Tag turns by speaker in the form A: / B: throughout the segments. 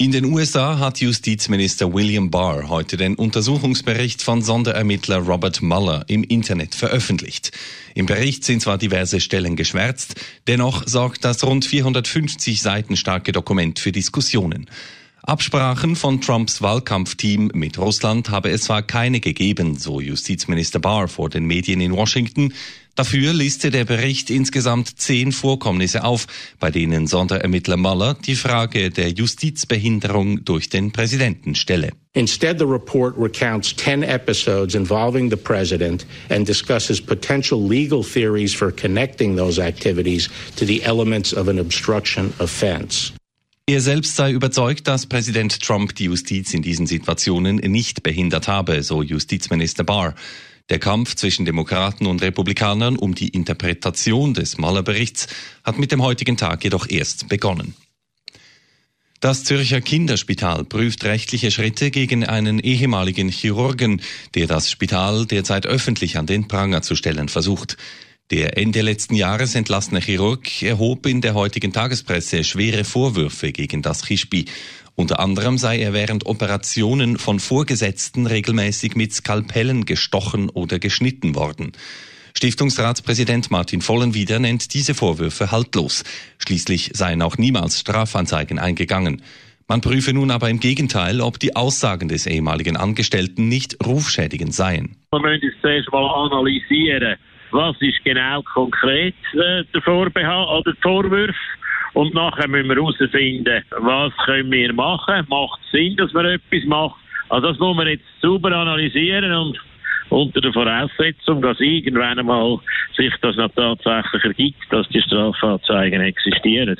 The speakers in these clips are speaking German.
A: In den USA hat Justizminister William Barr heute den Untersuchungsbericht von Sonderermittler Robert Mueller im Internet veröffentlicht. Im Bericht sind zwar diverse Stellen geschwärzt, dennoch sorgt das rund 450 Seiten starke Dokument für Diskussionen. Absprachen von Trumps Wahlkampfteam mit Russland habe es zwar keine gegeben, so Justizminister Barr vor den Medien in Washington, Dafür liste der Bericht insgesamt zehn Vorkommnisse auf, bei denen Sonderermittler Mueller die Frage der Justizbehinderung durch den Präsidenten stelle.
B: Instead, the report recounts 10 episodes involving the president and discusses potential legal theories for connecting those activities to the elements of an obstruction offense.
A: Er selbst sei überzeugt, dass Präsident Trump die Justiz in diesen Situationen nicht behindert habe, so Justizminister Barr. Der Kampf zwischen Demokraten und Republikanern um die Interpretation des Mahlerberichts hat mit dem heutigen Tag jedoch erst begonnen. Das Zürcher Kinderspital prüft rechtliche Schritte gegen einen ehemaligen Chirurgen, der das Spital derzeit öffentlich an den Pranger zu stellen versucht. Der Ende letzten Jahres entlassene Chirurg erhob in der heutigen Tagespresse schwere Vorwürfe gegen das Chispi. Unter anderem sei er während Operationen von Vorgesetzten regelmäßig mit Skalpellen gestochen oder geschnitten worden. Stiftungsratspräsident Martin Vollenwieder nennt diese Vorwürfe haltlos. Schließlich seien auch niemals Strafanzeigen eingegangen. Man prüfe nun aber im Gegenteil, ob die Aussagen des ehemaligen Angestellten nicht rufschädigend seien.
C: Wir müssen es zuerst mal analysieren, was ist genau konkret äh, der Vorbehalt oder der Vorwurf und nachher müssen wir herausfinden, was können wir machen. Macht es Sinn, dass man etwas macht? Also das muss man jetzt sauber analysieren und unter der Voraussetzung, dass irgendwann einmal sich das noch tatsächlich ergibt, dass die Strafanzeigen existieren.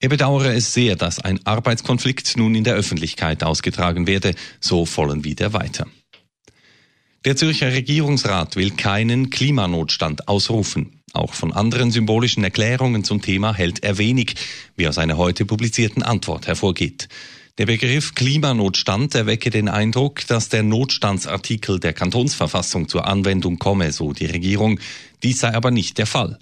A: Er bedauere es sehr, dass ein Arbeitskonflikt nun in der Öffentlichkeit ausgetragen werde, so vollen wieder weiter. Der Zürcher Regierungsrat will keinen Klimanotstand ausrufen. Auch von anderen symbolischen Erklärungen zum Thema hält er wenig, wie aus einer heute publizierten Antwort hervorgeht. Der Begriff Klimanotstand erwecke den Eindruck, dass der Notstandsartikel der Kantonsverfassung zur Anwendung komme, so die Regierung. Dies sei aber nicht der Fall.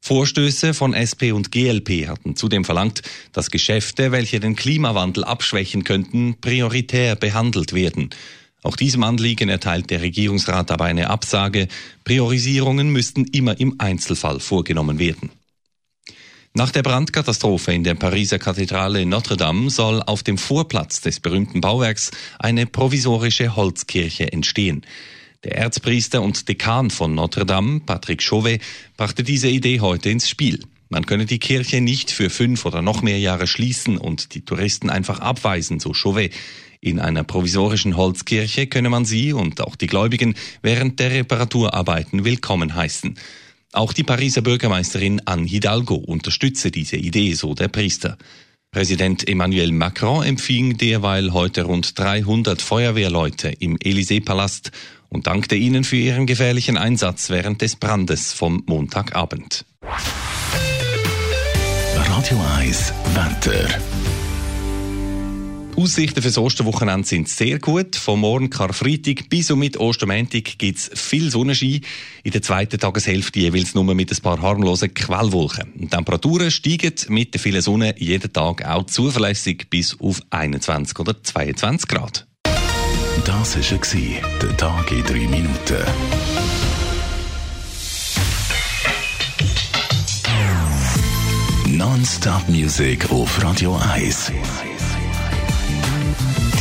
A: Vorstöße von SP und GLP hatten zudem verlangt, dass Geschäfte, welche den Klimawandel abschwächen könnten, prioritär behandelt werden. Auch diesem Anliegen erteilt der Regierungsrat aber eine Absage. Priorisierungen müssten immer im Einzelfall vorgenommen werden. Nach der Brandkatastrophe in der Pariser Kathedrale Notre Dame soll auf dem Vorplatz des berühmten Bauwerks eine provisorische Holzkirche entstehen. Der Erzpriester und Dekan von Notre Dame, Patrick Chauvet, brachte diese Idee heute ins Spiel. Man könne die Kirche nicht für fünf oder noch mehr Jahre schließen und die Touristen einfach abweisen, so Chauvet. In einer provisorischen Holzkirche könne man sie und auch die Gläubigen während der Reparaturarbeiten willkommen heißen. Auch die Pariser Bürgermeisterin Anne Hidalgo unterstütze diese Idee, so der Priester. Präsident Emmanuel Macron empfing derweil heute rund 300 Feuerwehrleute im Élysée-Palast und dankte ihnen für ihren gefährlichen Einsatz während des Brandes vom Montagabend.
D: Radio 1 Wetter.
A: Aussichten fürs Osterwochenende sind sehr gut. Vom Morgen Karfreitag bis und mit Ostermäntig gibt es viel Sonnenschein. In der zweiten Tageshälfte jeweils nur mit ein paar harmlosen Quellwolken. Die Temperaturen steigen mit der vielen Sonne jeden Tag auch zuverlässig bis auf 21 oder 22 Grad.
D: Das war der Tag in drei Minuten. Non-Stop Music auf Radio 1.